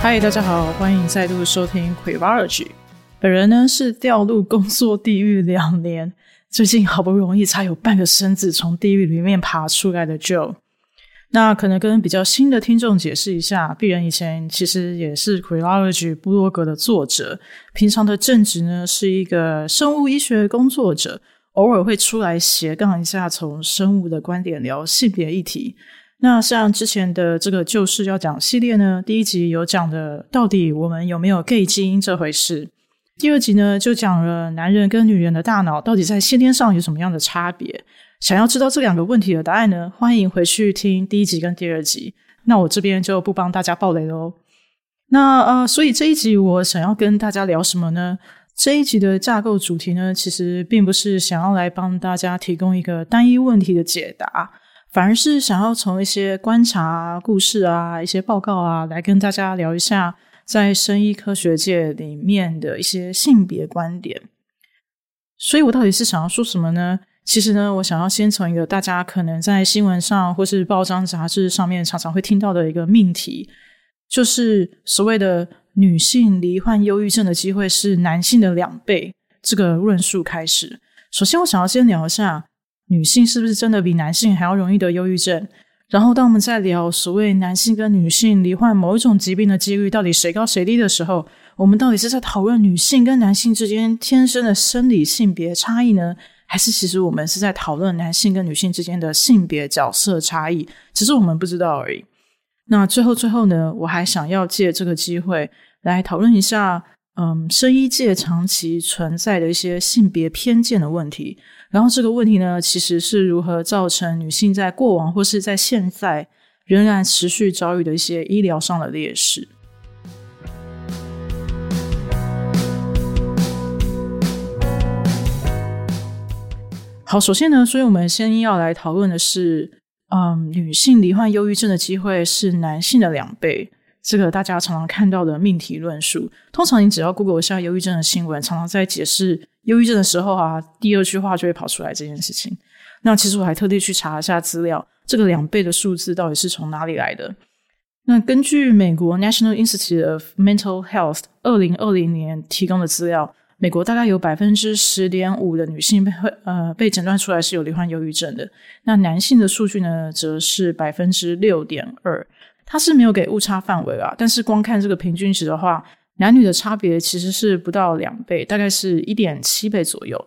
嗨，大家好，欢迎再度收听 Queerology。本人呢是掉入工作地狱两年，最近好不容易才有半个身子从地狱里面爬出来的 Joe。那可能跟比较新的听众解释一下，敝人以前其实也是 Queerology 部落格的作者，平常的正职呢是一个生物医学工作者，偶尔会出来斜杠一下，从生物的观点聊性别议题。那像之前的这个就是要讲系列呢，第一集有讲的到底我们有没有 gay 基因这回事，第二集呢就讲了男人跟女人的大脑到底在先天上有什么样的差别。想要知道这两个问题的答案呢，欢迎回去听第一集跟第二集。那我这边就不帮大家爆雷喽。那呃，所以这一集我想要跟大家聊什么呢？这一集的架构主题呢，其实并不是想要来帮大家提供一个单一问题的解答。反而是想要从一些观察、故事啊、一些报告啊，来跟大家聊一下在生医科学界里面的一些性别观点。所以我到底是想要说什么呢？其实呢，我想要先从一个大家可能在新闻上或是报章杂志上面常常会听到的一个命题，就是所谓的女性罹患忧郁症的机会是男性的两倍这个论述开始。首先，我想要先聊一下。女性是不是真的比男性还要容易得忧郁症？然后，当我们在聊所谓男性跟女性罹患某一种疾病的几率到底谁高谁低的时候，我们到底是在讨论女性跟男性之间天生的生理性别差异呢？还是其实我们是在讨论男性跟女性之间的性别角色差异？只是我们不知道而已。那最后最后呢，我还想要借这个机会来讨论一下，嗯，生医界长期存在的一些性别偏见的问题。然后这个问题呢，其实是如何造成女性在过往或是在现在仍然持续遭遇的一些医疗上的劣势。好，首先呢，所以我们先要来讨论的是，嗯，女性罹患忧郁症的机会是男性的两倍。这个大家常常看到的命题论述，通常你只要 Google 一下忧郁症的新闻，常常在解释忧郁症的时候啊，第二句话就会跑出来这件事情。那其实我还特地去查了一下资料，这个两倍的数字到底是从哪里来的？那根据美国 National Institute of Mental Health 二零二零年提供的资料，美国大概有百分之十点五的女性被呃被诊断出来是有罹患忧郁症的，那男性的数据呢，则是百分之六点二。它是没有给误差范围啊，但是光看这个平均值的话，男女的差别其实是不到两倍，大概是一点七倍左右。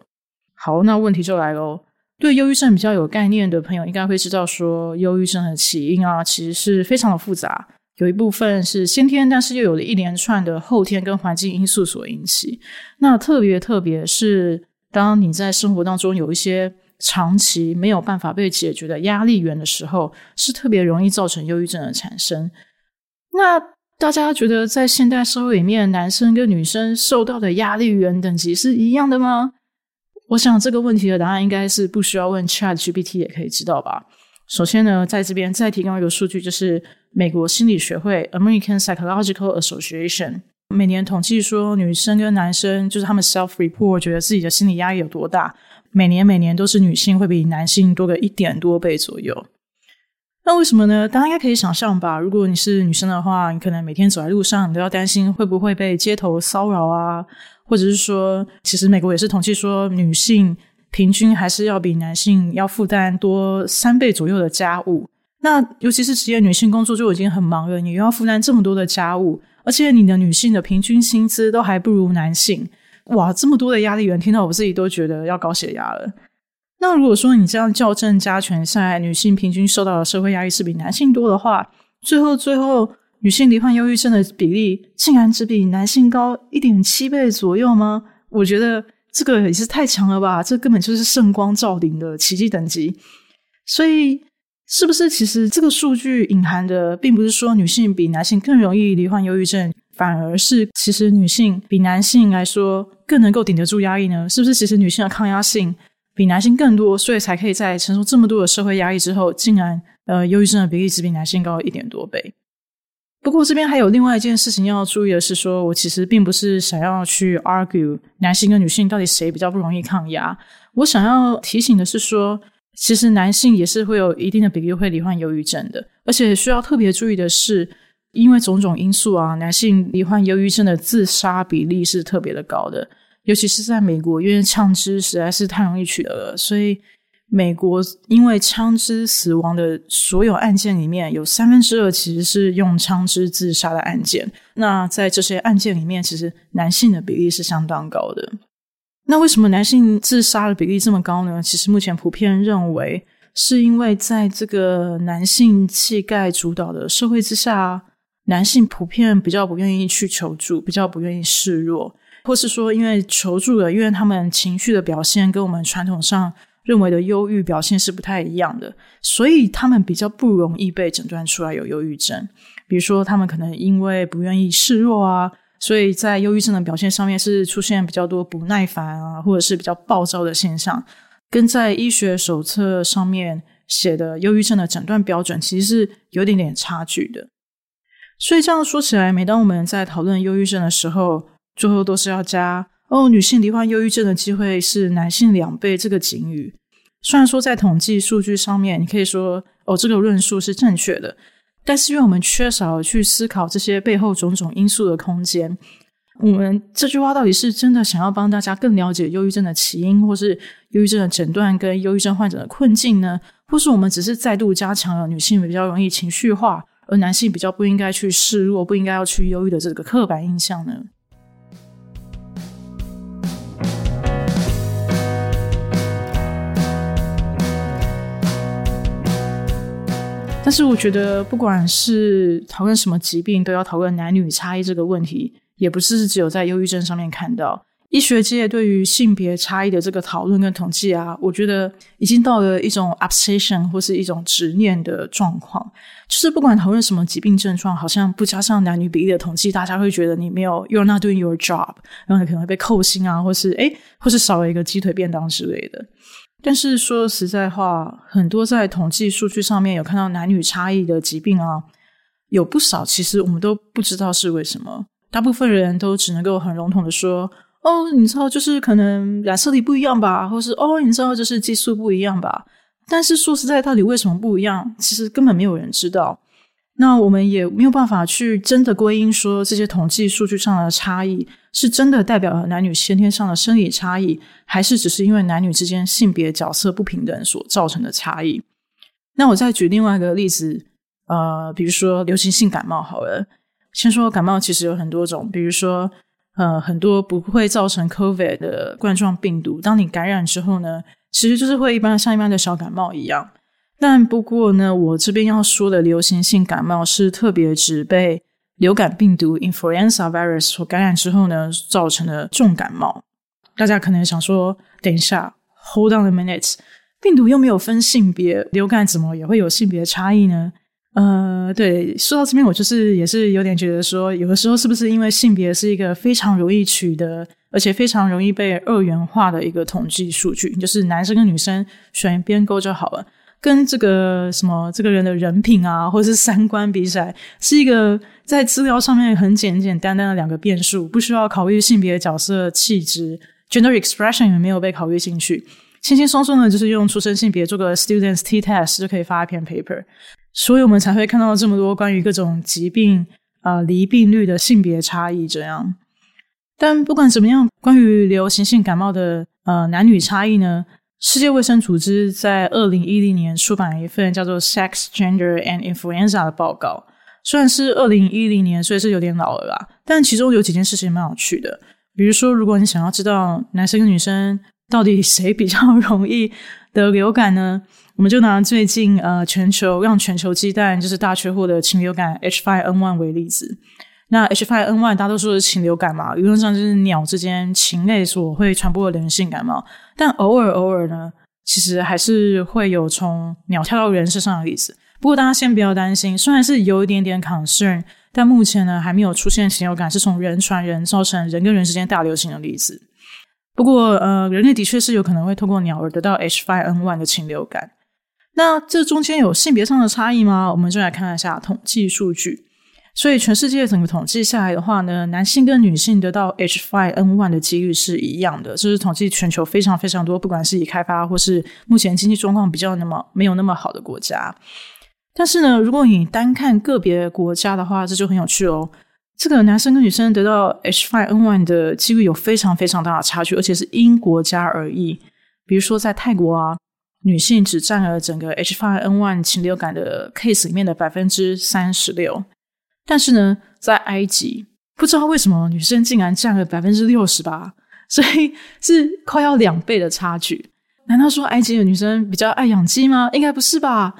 好，那问题就来喽。对忧郁症比较有概念的朋友，应该会知道说，忧郁症的起因啊，其实是非常的复杂，有一部分是先天，但是又有了一连串的后天跟环境因素所引起。那特别特别是当你在生活当中有一些。长期没有办法被解决的压力源的时候，是特别容易造成忧郁症的产生。那大家觉得在现代社会里面，男生跟女生受到的压力源等级是一样的吗？我想这个问题的答案应该是不需要问 ChatGPT 也可以知道吧。首先呢，在这边再提供一个数据，就是美国心理学会 American Psychological Association 每年统计说，女生跟男生就是他们 self report 觉得自己的心理压力有多大。每年每年都是女性会比男性多个一点多倍左右，那为什么呢？大家应该可以想象吧。如果你是女生的话，你可能每天走在路上，你都要担心会不会被街头骚扰啊，或者是说，其实美国也是统计说，女性平均还是要比男性要负担多三倍左右的家务。那尤其是职业女性工作就已经很忙了，你又要负担这么多的家务，而且你的女性的平均薪资都还不如男性。哇，这么多的压力源，听到我自己都觉得要高血压了。那如果说你这样校正加权下来，女性平均受到的社会压力是比男性多的话，最后最后女性罹患忧郁症的比例竟然只比男性高一点七倍左右吗？我觉得这个也是太强了吧，这根本就是圣光照临的奇迹等级。所以，是不是其实这个数据隐含的，并不是说女性比男性更容易罹患忧郁症？反而是，其实女性比男性来说更能够顶得住压力呢？是不是？其实女性的抗压性比男性更多，所以才可以在承受这么多的社会压力之后，竟然呃，忧郁症的比例只比男性高一点多倍。不过这边还有另外一件事情要注意的是说，说我其实并不是想要去 argue 男性跟女性到底谁比较不容易抗压。我想要提醒的是说，其实男性也是会有一定的比例会罹患忧郁症的，而且需要特别注意的是，因为种种因素啊，男性罹患忧郁症的自杀比例是特别的高的，尤其是在美国，因为枪支实在是太容易取得了，所以。美国因为枪支死亡的所有案件里面，有三分之二其实是用枪支自杀的案件。那在这些案件里面，其实男性的比例是相当高的。那为什么男性自杀的比例这么高呢？其实目前普遍认为，是因为在这个男性气概主导的社会之下，男性普遍比较不愿意去求助，比较不愿意示弱，或是说因为求助了，因为他们情绪的表现跟我们传统上。认为的忧郁表现是不太一样的，所以他们比较不容易被诊断出来有忧郁症。比如说，他们可能因为不愿意示弱啊，所以在忧郁症的表现上面是出现比较多不耐烦啊，或者是比较暴躁的现象，跟在医学手册上面写的忧郁症的诊断标准其实是有点点差距的。所以这样说起来，每当我们在讨论忧郁症的时候，最后都是要加。哦，女性罹患忧郁症的机会是男性两倍。这个警语，虽然说在统计数据上面，你可以说哦，这个论述是正确的，但是因为我们缺少去思考这些背后种种因素的空间，我们这句话到底是真的想要帮大家更了解忧郁症的起因，或是忧郁症的诊断跟忧郁症患者的困境呢？或是我们只是再度加强了女性比较容易情绪化，而男性比较不应该去示弱，不应该要去忧郁的这个刻板印象呢？但是我觉得，不管是讨论什么疾病，都要讨论男女差异这个问题，也不是只有在忧郁症上面看到。医学界对于性别差异的这个讨论跟统计啊，我觉得已经到了一种 obsession 或是一种执念的状况。就是不管讨论什么疾病症状，好像不加上男女比例的统计，大家会觉得你没有 you're not doing your job，然后你可能会被扣薪啊，或是诶，或是少了一个鸡腿便当之类的。但是说实在话，很多在统计数据上面有看到男女差异的疾病啊，有不少其实我们都不知道是为什么。大部分人都只能够很笼统的说：“哦，你知道，就是可能染色体不一样吧，或是哦，你知道，就是激素不一样吧。”但是说实在，到底为什么不一样，其实根本没有人知道。那我们也没有办法去真的归因说这些统计数据上的差异。是真的代表了男女先天上的生理差异，还是只是因为男女之间性别角色不平等所造成的差异？那我再举另外一个例子，呃，比如说流行性感冒好了。先说感冒其实有很多种，比如说呃，很多不会造成 COVID 的冠状病毒，当你感染之后呢，其实就是会一般像一般的小感冒一样。但不过呢，我这边要说的流行性感冒是特别指被流感病毒 influenza virus 所感染之后呢，造成的重感冒。大家可能想说，等一下，hold on a minute，病毒又没有分性别，流感怎么也会有性别差异呢？呃，对，说到这边，我就是也是有点觉得说，有的时候是不是因为性别是一个非常容易取得，而且非常容易被二元化的一个统计数据，就是男生跟女生选一边勾就好了。跟这个什么这个人的人品啊，或者是三观比起来，是一个在资料上面很简简单单的两个变数，不需要考虑性别角色、气质、gender expression 也没有被考虑进去，轻轻松松的，就是用出生性别做个 students t test 就可以发一篇 paper，所以我们才会看到这么多关于各种疾病啊、呃、罹病率的性别差异这样。但不管怎么样，关于流行性感冒的呃男女差异呢？世界卫生组织在二零一零年出版了一份叫做《Sex, Gender and Influenza》的报告。虽然是二零一零年，所以是有点老了啦，但其中有几件事情蛮有趣的。比如说，如果你想要知道男生跟女生到底谁比较容易得流感呢？我们就拿最近呃全球让全球鸡蛋就是大缺货的禽流感 H5N1 为例子。那 H5N1 大多数是禽流感嘛，理论上就是鸟之间禽类所会传播的流行性感冒，但偶尔偶尔呢，其实还是会有从鸟跳到人身上的例子。不过大家先不要担心，虽然是有一点点 concern，但目前呢还没有出现禽流感是从人传人造成人跟人之间大流行的例子。不过呃，人类的确是有可能会透过鸟儿得到 H5N1 的禽流感。那这中间有性别上的差异吗？我们就来看一下统计数据。所以全世界整个统计下来的话呢，男性跟女性得到 H5N1 的几率是一样的。这是统计全球非常非常多，不管是已开发或是目前经济状况比较那么没有那么好的国家。但是呢，如果你单看个别国家的话，这就很有趣哦。这个男生跟女生得到 H5N1 的几率有非常非常大的差距，而且是因国家而异。比如说在泰国啊，女性只占了整个 H5N1 禽流感的 case 里面的百分之三十六。但是呢，在埃及，不知道为什么女生竟然占了百分之六十八，所以是快要两倍的差距。难道说埃及的女生比较爱养鸡吗？应该不是吧。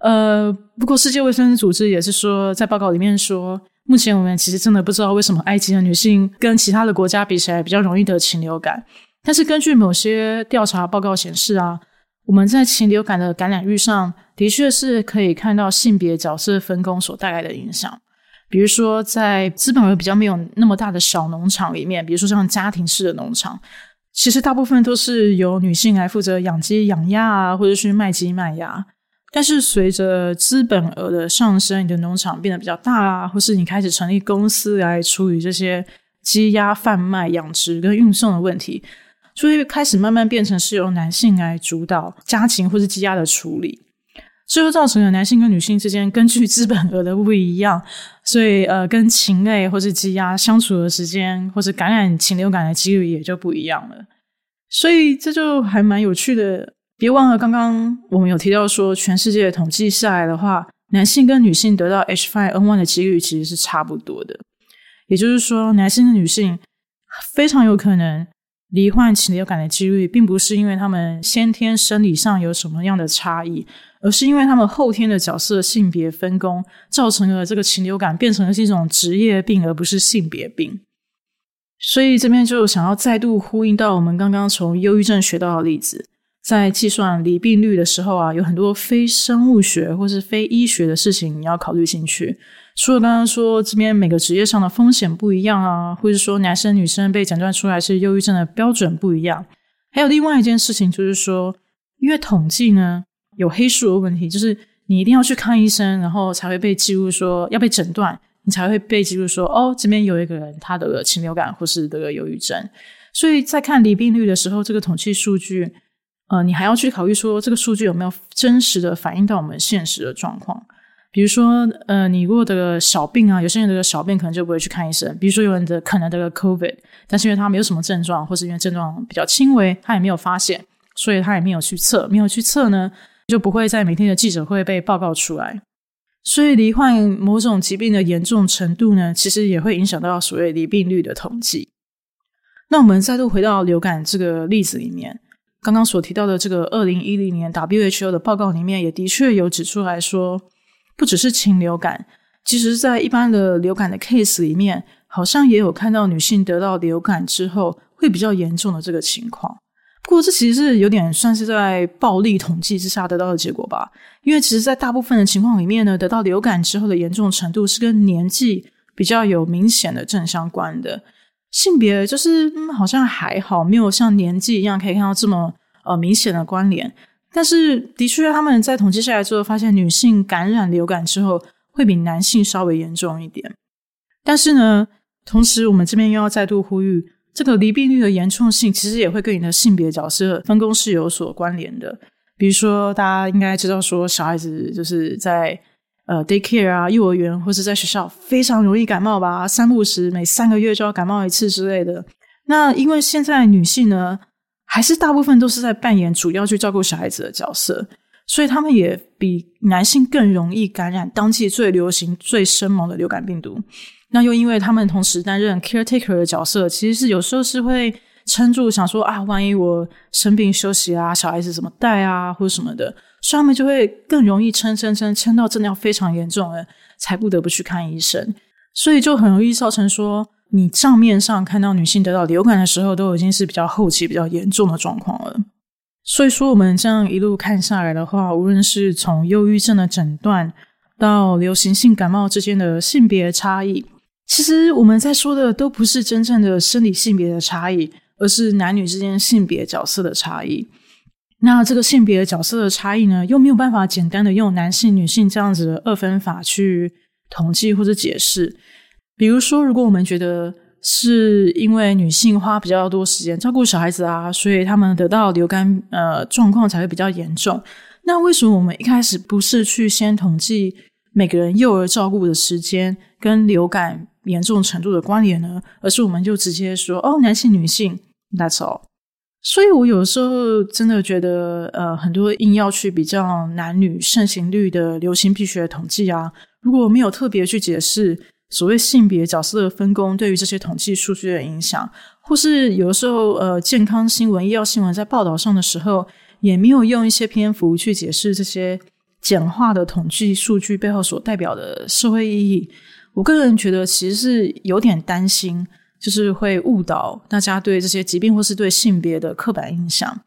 呃，不过世界卫生组织也是说，在报告里面说，目前我们其实真的不知道为什么埃及的女性跟其他的国家比起来比较容易得禽流感。但是根据某些调查报告显示啊，我们在禽流感的感染率上的确是可以看到性别角色分工所带来的影响。比如说，在资本额比较没有那么大的小农场里面，比如说像家庭式的农场，其实大部分都是由女性来负责养鸡、养鸭啊，或者去卖鸡卖鸭。但是随着资本额的上升，你的农场变得比较大啊，或是你开始成立公司来处理这些鸡鸭贩卖、养殖跟运送的问题，所以开始慢慢变成是由男性来主导家禽或是鸡鸭的处理。这就造成了男性跟女性之间根据资本额的不一样，所以呃，跟禽类或是鸡鸭相处的时间，或是感染禽流感的几率也就不一样了。所以这就还蛮有趣的。别忘了，刚刚我们有提到说，全世界统计下来的话，男性跟女性得到 H5N1 的几率其实是差不多的。也就是说，男性跟女性非常有可能罹患禽流感的几率，并不是因为他们先天生理上有什么样的差异。而是因为他们后天的角色性别分工，造成了这个禽流感变成了是一种职业病，而不是性别病。所以这边就想要再度呼应到我们刚刚从忧郁症学到的例子，在计算罹病率的时候啊，有很多非生物学或是非医学的事情你要考虑进去。除了刚刚说这边每个职业上的风险不一样啊，或者说男生女生被诊断出来是忧郁症的标准不一样，还有另外一件事情就是说，因为统计呢。有黑数的问题，就是你一定要去看医生，然后才会被记录说要被诊断，你才会被记录说哦，这边有一个人他得了禽流感或是得了忧郁症。所以在看离病率的时候，这个统计数据，呃，你还要去考虑说这个数据有没有真实的反映到我们现实的状况。比如说，呃，你如果得了小病啊，有些人得了小病可能就不会去看医生。比如说，有人得可能得了 COVID，但是因为他没有什么症状，或是因为症状比较轻微，他也没有发现，所以他也没有去测，没有去测呢。就不会在每天的记者会被报告出来，所以罹患某种疾病的严重程度呢，其实也会影响到所谓罹病率的统计。那我们再度回到流感这个例子里面，刚刚所提到的这个二零一零年 WHO 的报告里面，也的确有指出来说，不只是禽流感，其实在一般的流感的 case 里面，好像也有看到女性得到流感之后会比较严重的这个情况。不过，这其实是有点算是在暴力统计之下得到的结果吧。因为其实，在大部分的情况里面呢，得到流感之后的严重程度是跟年纪比较有明显的正相关的。性别就是，好像还好，没有像年纪一样可以看到这么呃明显的关联。但是，的确，他们在统计下来之后，发现女性感染流感之后会比男性稍微严重一点。但是呢，同时我们这边又要再度呼吁。这个罹病率的严重性，其实也会跟你的性别角色分工是有所关联的。比如说，大家应该知道，说小孩子就是在呃 daycare 啊、幼儿园或者在学校非常容易感冒吧，三不时每三个月就要感冒一次之类的。那因为现在女性呢，还是大部分都是在扮演主要去照顾小孩子的角色，所以他们也比男性更容易感染当季最流行、最生猛的流感病毒。那又因为他们同时担任 caretaker 的角色，其实是有时候是会撑住，想说啊，万一我生病休息啊，小孩子怎么带啊，或者什么的，所以他们就会更容易撑撑撑撑到真的要非常严重了，才不得不去看医生。所以就很容易造成说，你账面上看到女性得到流感的时候，都已经是比较后期、比较严重的状况了。所以说，我们这样一路看下来的话，无论是从忧郁症的诊断到流行性感冒之间的性别差异。其实我们在说的都不是真正的生理性别的差异，而是男女之间性别角色的差异。那这个性别角色的差异呢，又没有办法简单的用男性、女性这样子的二分法去统计或者解释。比如说，如果我们觉得是因为女性花比较多时间照顾小孩子啊，所以他们得到流感呃状况才会比较严重。那为什么我们一开始不是去先统计每个人幼儿照顾的时间跟流感严重程度的关联呢？而是我们就直接说哦，男性、女性，That's all。所以我有时候真的觉得，呃，很多硬要去比较男女盛行率的流行病学统计啊，如果没有特别去解释。所谓性别角色的分工对于这些统计数据的影响，或是有的时候，呃，健康新闻、医药新闻在报道上的时候，也没有用一些篇幅去解释这些简化的统计数据背后所代表的社会意义。我个人觉得，其实是有点担心，就是会误导大家对这些疾病或是对性别的刻板印象。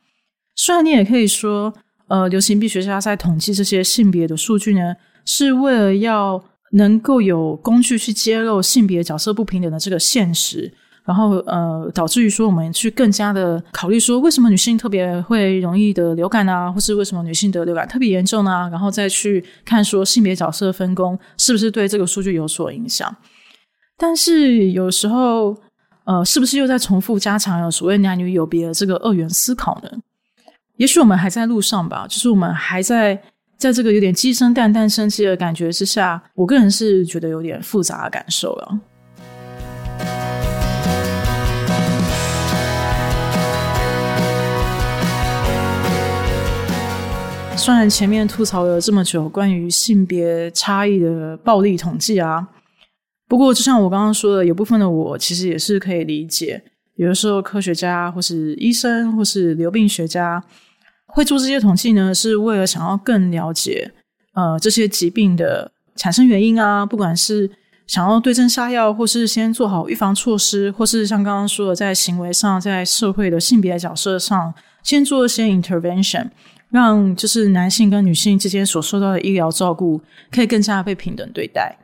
虽然你也可以说，呃，流行病学家在统计这些性别的数据呢，是为了要。能够有工具去揭露性别角色不平等的这个现实，然后呃，导致于说我们去更加的考虑说，为什么女性特别会容易得流感啊，或是为什么女性得流感特别严重啊，然后再去看说性别角色分工是不是对这个数据有所影响。但是有时候，呃，是不是又在重复加强了所谓男女有别的这个二元思考呢？也许我们还在路上吧，就是我们还在。在这个有点鸡生蛋，蛋生鸡的感觉之下，我个人是觉得有点复杂的感受了。虽然前面吐槽了这么久关于性别差异的暴力统计啊，不过就像我刚刚说的，有部分的我其实也是可以理解，有的时候科学家或是医生或是流病学家。会做这些统计呢，是为了想要更了解，呃，这些疾病的产生原因啊，不管是想要对症下药，或是先做好预防措施，或是像刚刚说的，在行为上，在社会的性别角色上，先做一些 intervention，让就是男性跟女性之间所受到的医疗照顾可以更加被平等对待。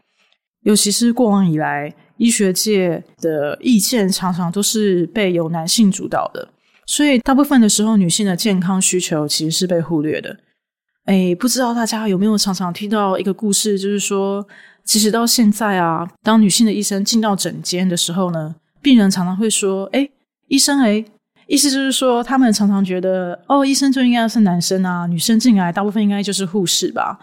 尤其是过往以来，医学界的意见常常都是被由男性主导的。所以，大部分的时候，女性的健康需求其实是被忽略的。诶，不知道大家有没有常常听到一个故事，就是说，其实到现在啊，当女性的医生进到诊间的时候呢，病人常常会说：“诶，医生，诶，意思就是说，他们常常觉得，哦，医生就应该是男生啊，女生进来大部分应该就是护士吧。”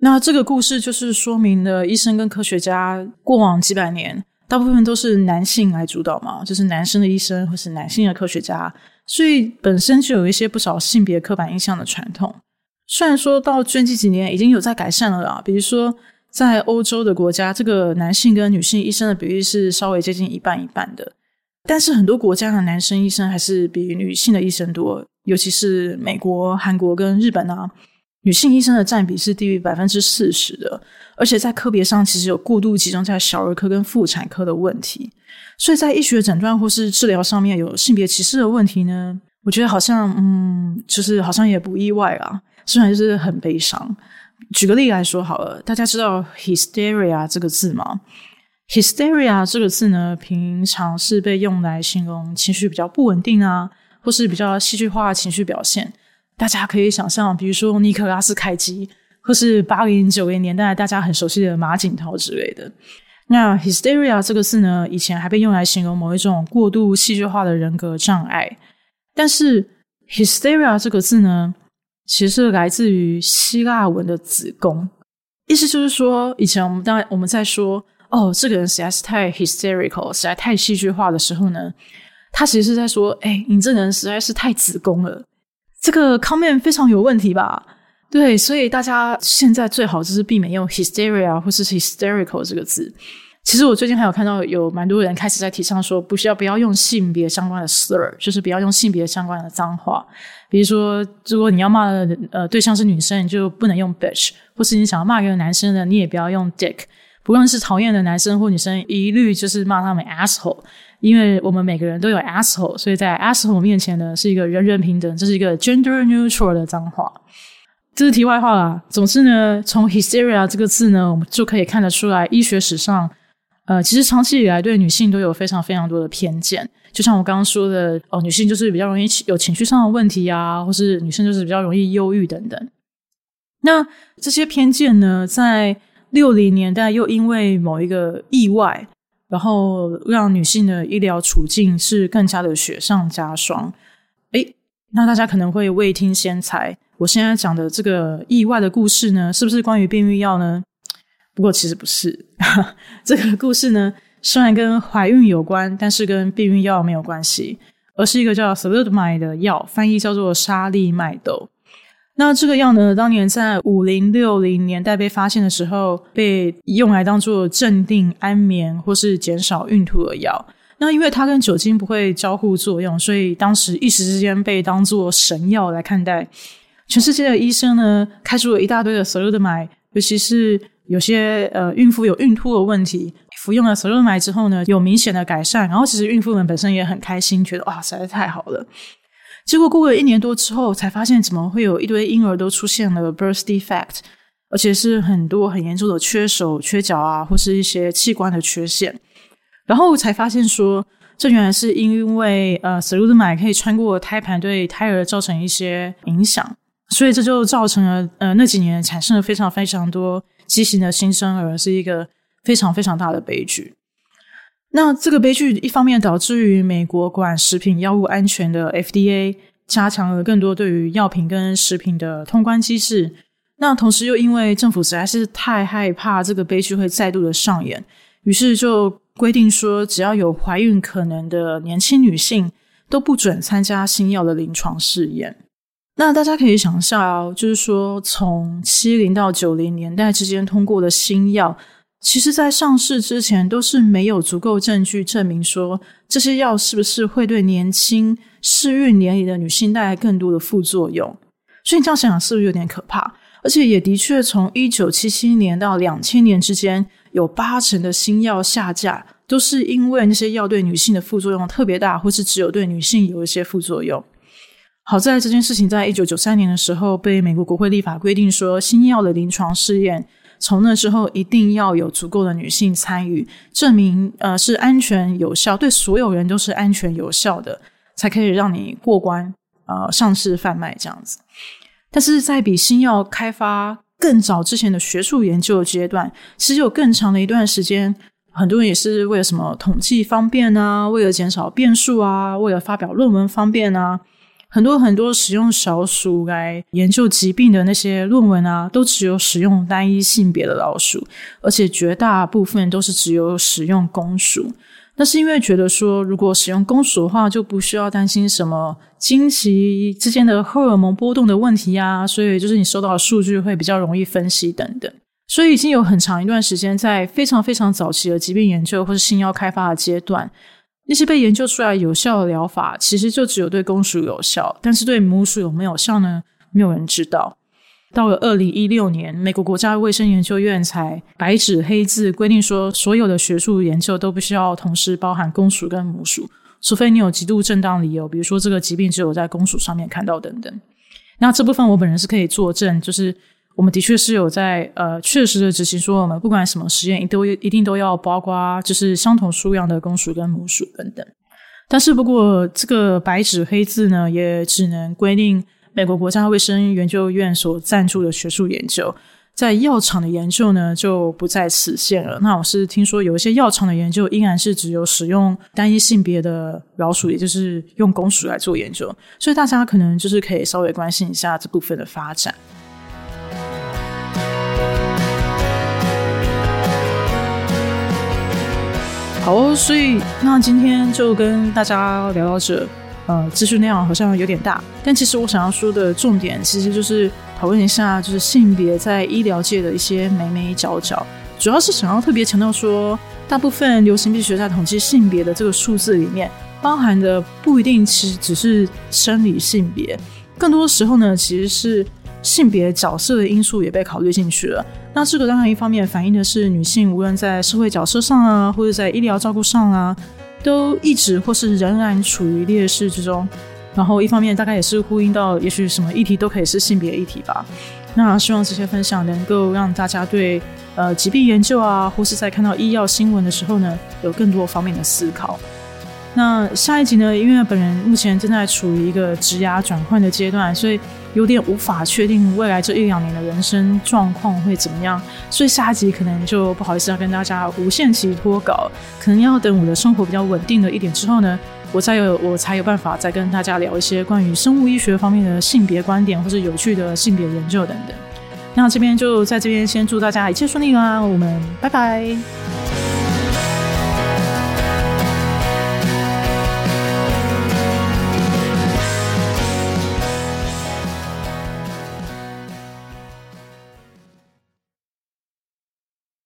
那这个故事就是说明了医生跟科学家过往几百年。大部分都是男性来主导嘛，就是男生的医生或是男性的科学家，所以本身就有一些不少性别刻板印象的传统。虽然说到最近几年已经有在改善了啦，比如说在欧洲的国家，这个男性跟女性医生的比例是稍微接近一半一半的，但是很多国家的男生医生还是比女性的医生多，尤其是美国、韩国跟日本啊。女性医生的占比是低于百分之四十的，而且在科别上其实有过度集中在小儿科跟妇产科的问题，所以在医学诊断或是治疗上面有性别歧视的问题呢，我觉得好像嗯，就是好像也不意外啊，虽然就是很悲伤。举个例来说好了，大家知道 hysteria 这个字吗？hysteria 这个字呢，平常是被用来形容情绪比较不稳定啊，或是比较戏剧化的情绪表现。大家可以想象，比如说尼克拉斯凯奇，或是八零九零年代大家很熟悉的马景涛之类的。那 hysteria 这个字呢，以前还被用来形容某一种过度戏剧化的人格障碍。但是 hysteria 这个字呢，其实是来自于希腊文的子宫，意思就是说，以前我们当我们在说哦，这个人实在是太 hysterical，实在太戏剧化的时候呢，他其实是在说，哎，你这人实在是太子宫了。这个 comment 非常有问题吧？对，所以大家现在最好就是避免用 hysteria 或是 hysterical 这个字。其实我最近还有看到有蛮多人开始在提倡说，不需要不要用性别相关的 slur，就是不要用性别相关的脏话。比如说，如果你要骂呃对象是女生，你就不能用 bitch；或是你想要骂一个男生的，你也不要用 dick。不论是讨厌的男生或女生，一律就是骂他们 asshole。因为我们每个人都有 asshole，所以在 asshole 面前呢，是一个人人平等，这是一个 gender neutral 的脏话。这是题外话啦。总之呢，从 hysteria 这个字呢，我们就可以看得出来，医学史上，呃，其实长期以来对女性都有非常非常多的偏见。就像我刚刚说的，哦，女性就是比较容易有情绪上的问题啊，或是女生就是比较容易忧郁等等。那这些偏见呢，在六零年代又因为某一个意外，然后让女性的医疗处境是更加的雪上加霜。诶，那大家可能会未听先猜，我现在讲的这个意外的故事呢，是不是关于避孕药呢？不过其实不是，这个故事呢，虽然跟怀孕有关，但是跟避孕药没有关系，而是一个叫 thalidomide 的药，翻译叫做沙利麦豆。那这个药呢，当年在五零六零年代被发现的时候，被用来当做镇定、安眠或是减少孕吐的药。那因为它跟酒精不会交互作用，所以当时一时之间被当做神药来看待。全世界的医生呢，开出了一大堆的 thalidomide，尤其是有些呃孕妇有孕吐的问题，服用了 thalidomide 之后呢，有明显的改善。然后其实孕妇们本身也很开心，觉得哇，实在太好了。结果过了一年多之后，才发现怎么会有一堆婴儿都出现了 birth defect，而且是很多很严重的缺手、缺脚啊，或是一些器官的缺陷。然后才发现说，这原来是因为呃，thalidomide 可以穿过胎盘，对胎儿造成一些影响，所以这就造成了呃那几年产生了非常非常多畸形的新生儿，是一个非常非常大的悲剧。那这个悲剧一方面导致于美国管食品药物安全的 FDA 加强了更多对于药品跟食品的通关机制，那同时又因为政府实在是太害怕这个悲剧会再度的上演，于是就规定说，只要有怀孕可能的年轻女性都不准参加新药的临床试验。那大家可以想象哦，就是说从七零到九零年代之间通过的新药。其实，在上市之前，都是没有足够证据证明说这些药是不是会对年轻适孕年龄的女性带来更多的副作用。所以你这样想想，是不是有点可怕？而且也的确，从一九七七年到两千年之间，有八成的新药下架，都是因为那些药对女性的副作用特别大，或是只有对女性有一些副作用。好在这件事情在一九九三年的时候被美国国会立法规定说，新药的临床试验。从那之后，一定要有足够的女性参与，证明呃是安全有效，对所有人都是安全有效的，才可以让你过关，呃上市贩卖这样子。但是在比新药开发更早之前的学术研究阶段，其实有更长的一段时间，很多人也是为了什么统计方便啊，为了减少变数啊，为了发表论文方便啊。很多很多使用小鼠来研究疾病的那些论文啊，都只有使用单一性别的老鼠，而且绝大部分都是只有使用公鼠。那是因为觉得说，如果使用公鼠的话，就不需要担心什么经期之间的荷尔蒙波动的问题啊，所以就是你收到的数据会比较容易分析等等。所以已经有很长一段时间，在非常非常早期的疾病研究或是新药开发的阶段。那些被研究出来有效的疗法，其实就只有对公鼠有效，但是对母鼠有没有效呢？没有人知道。到了二零一六年，美国国家卫生研究院才白纸黑字规定说，所有的学术研究都必须要同时包含公鼠跟母鼠，除非你有极度正当理由，比如说这个疾病只有在公鼠上面看到等等。那这部分我本人是可以作证，就是。我们的确是有在呃确实的执行说，我们不管什么实验，都一定都要包括就是相同数量的公鼠跟母鼠等等。但是不过这个白纸黑字呢，也只能规定美国国家卫生研究院所赞助的学术研究，在药厂的研究呢就不在此限了。那我是听说有一些药厂的研究依然是只有使用单一性别的老鼠，也就是用公鼠来做研究，所以大家可能就是可以稍微关心一下这部分的发展。好，所以那今天就跟大家聊到这，呃，资讯量好像有点大，但其实我想要说的重点，其实就是讨论一下，就是性别在医疗界的一些眉眉角角，主要是想要特别强调说，大部分流行病学在统计性别的这个数字里面，包含的不一定其实只是生理性别，更多的时候呢，其实是。性别角色的因素也被考虑进去了。那这个当然一方面反映的是女性无论在社会角色上啊，或者在医疗照顾上啊，都一直或是仍然处于劣势之中。然后一方面大概也是呼应到，也许什么议题都可以是性别议题吧。那希望这些分享能够让大家对呃疾病研究啊，或是在看到医药新闻的时候呢，有更多方面的思考。那下一集呢，因为本人目前正在处于一个职涯转换的阶段，所以有点无法确定未来这一两年的人生状况会怎么样，所以下一集可能就不好意思要跟大家无限期拖稿，可能要等我的生活比较稳定了一点之后呢，我才有我才有办法再跟大家聊一些关于生物医学方面的性别观点或者有趣的性别研究等等。那这边就在这边先祝大家一切顺利啦，我们拜拜。